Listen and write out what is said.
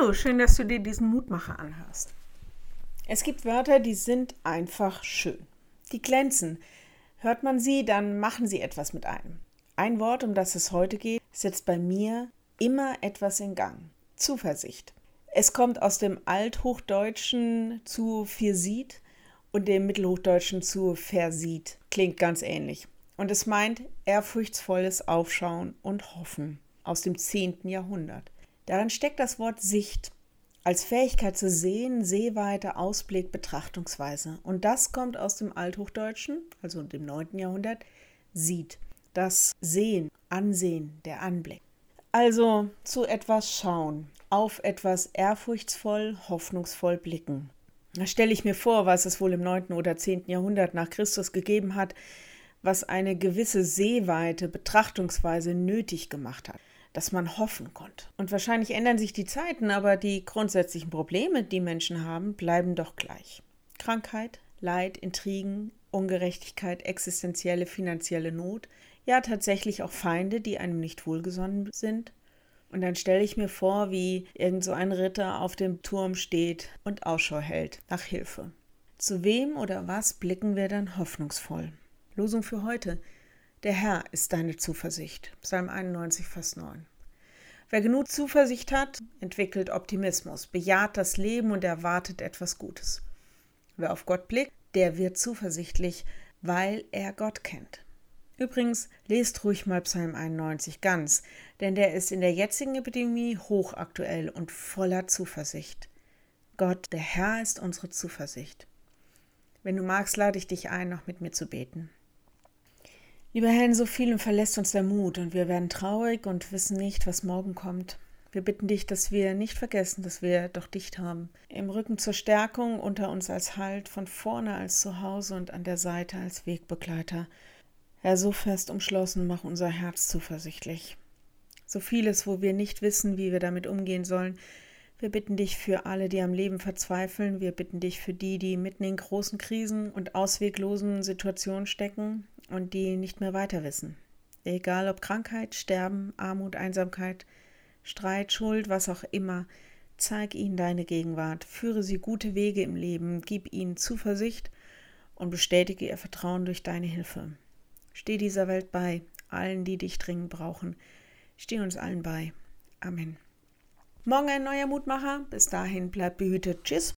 Hallo, schön, dass du dir diesen Mutmacher anhörst. Es gibt Wörter, die sind einfach schön. Die glänzen. Hört man sie, dann machen sie etwas mit einem. Ein Wort, um das es heute geht, setzt bei mir immer etwas in Gang. Zuversicht. Es kommt aus dem Althochdeutschen zu Firsit und dem Mittelhochdeutschen zu Versit. Klingt ganz ähnlich. Und es meint ehrfurchtsvolles Aufschauen und Hoffen aus dem 10. Jahrhundert. Darin steckt das Wort Sicht als Fähigkeit zu sehen, Sehweite, Ausblick, Betrachtungsweise. Und das kommt aus dem Althochdeutschen, also dem 9. Jahrhundert, sieht. Das Sehen, Ansehen, der Anblick. Also zu etwas schauen, auf etwas ehrfurchtsvoll, hoffnungsvoll blicken. Da stelle ich mir vor, was es wohl im 9. oder 10. Jahrhundert nach Christus gegeben hat, was eine gewisse Sehweite, Betrachtungsweise nötig gemacht hat dass man hoffen konnte. Und wahrscheinlich ändern sich die Zeiten, aber die grundsätzlichen Probleme, die Menschen haben, bleiben doch gleich. Krankheit, Leid, Intrigen, Ungerechtigkeit, existenzielle finanzielle Not, ja tatsächlich auch Feinde, die einem nicht wohlgesonnen sind. Und dann stelle ich mir vor, wie irgend so ein Ritter auf dem Turm steht und Ausschau hält nach Hilfe. Zu wem oder was blicken wir dann hoffnungsvoll? Losung für heute. Der Herr ist deine Zuversicht. Psalm 91, Vers 9. Wer genug Zuversicht hat, entwickelt Optimismus, bejaht das Leben und erwartet etwas Gutes. Wer auf Gott blickt, der wird zuversichtlich, weil er Gott kennt. Übrigens, lest ruhig mal Psalm 91 ganz, denn der ist in der jetzigen Epidemie hochaktuell und voller Zuversicht. Gott, der Herr ist unsere Zuversicht. Wenn du magst, lade ich dich ein, noch mit mir zu beten. Lieber Herr, in so vielen verlässt uns der Mut und wir werden traurig und wissen nicht, was morgen kommt. Wir bitten dich, dass wir nicht vergessen, dass wir doch dicht haben. Im Rücken zur Stärkung, unter uns als Halt, von vorne als Zuhause und an der Seite als Wegbegleiter. Herr, so fest umschlossen, mach unser Herz zuversichtlich. So vieles, wo wir nicht wissen, wie wir damit umgehen sollen. Wir bitten dich für alle, die am Leben verzweifeln. Wir bitten dich für die, die mitten in großen Krisen und ausweglosen Situationen stecken und die nicht mehr weiter wissen. Egal ob Krankheit, Sterben, Armut, Einsamkeit, Streit, Schuld, was auch immer, zeig ihnen deine Gegenwart, führe sie gute Wege im Leben, gib ihnen Zuversicht und bestätige ihr Vertrauen durch deine Hilfe. Steh dieser Welt bei, allen, die dich dringend brauchen. Steh uns allen bei. Amen. Morgen ein neuer Mutmacher. Bis dahin bleibt behütet. Tschüss.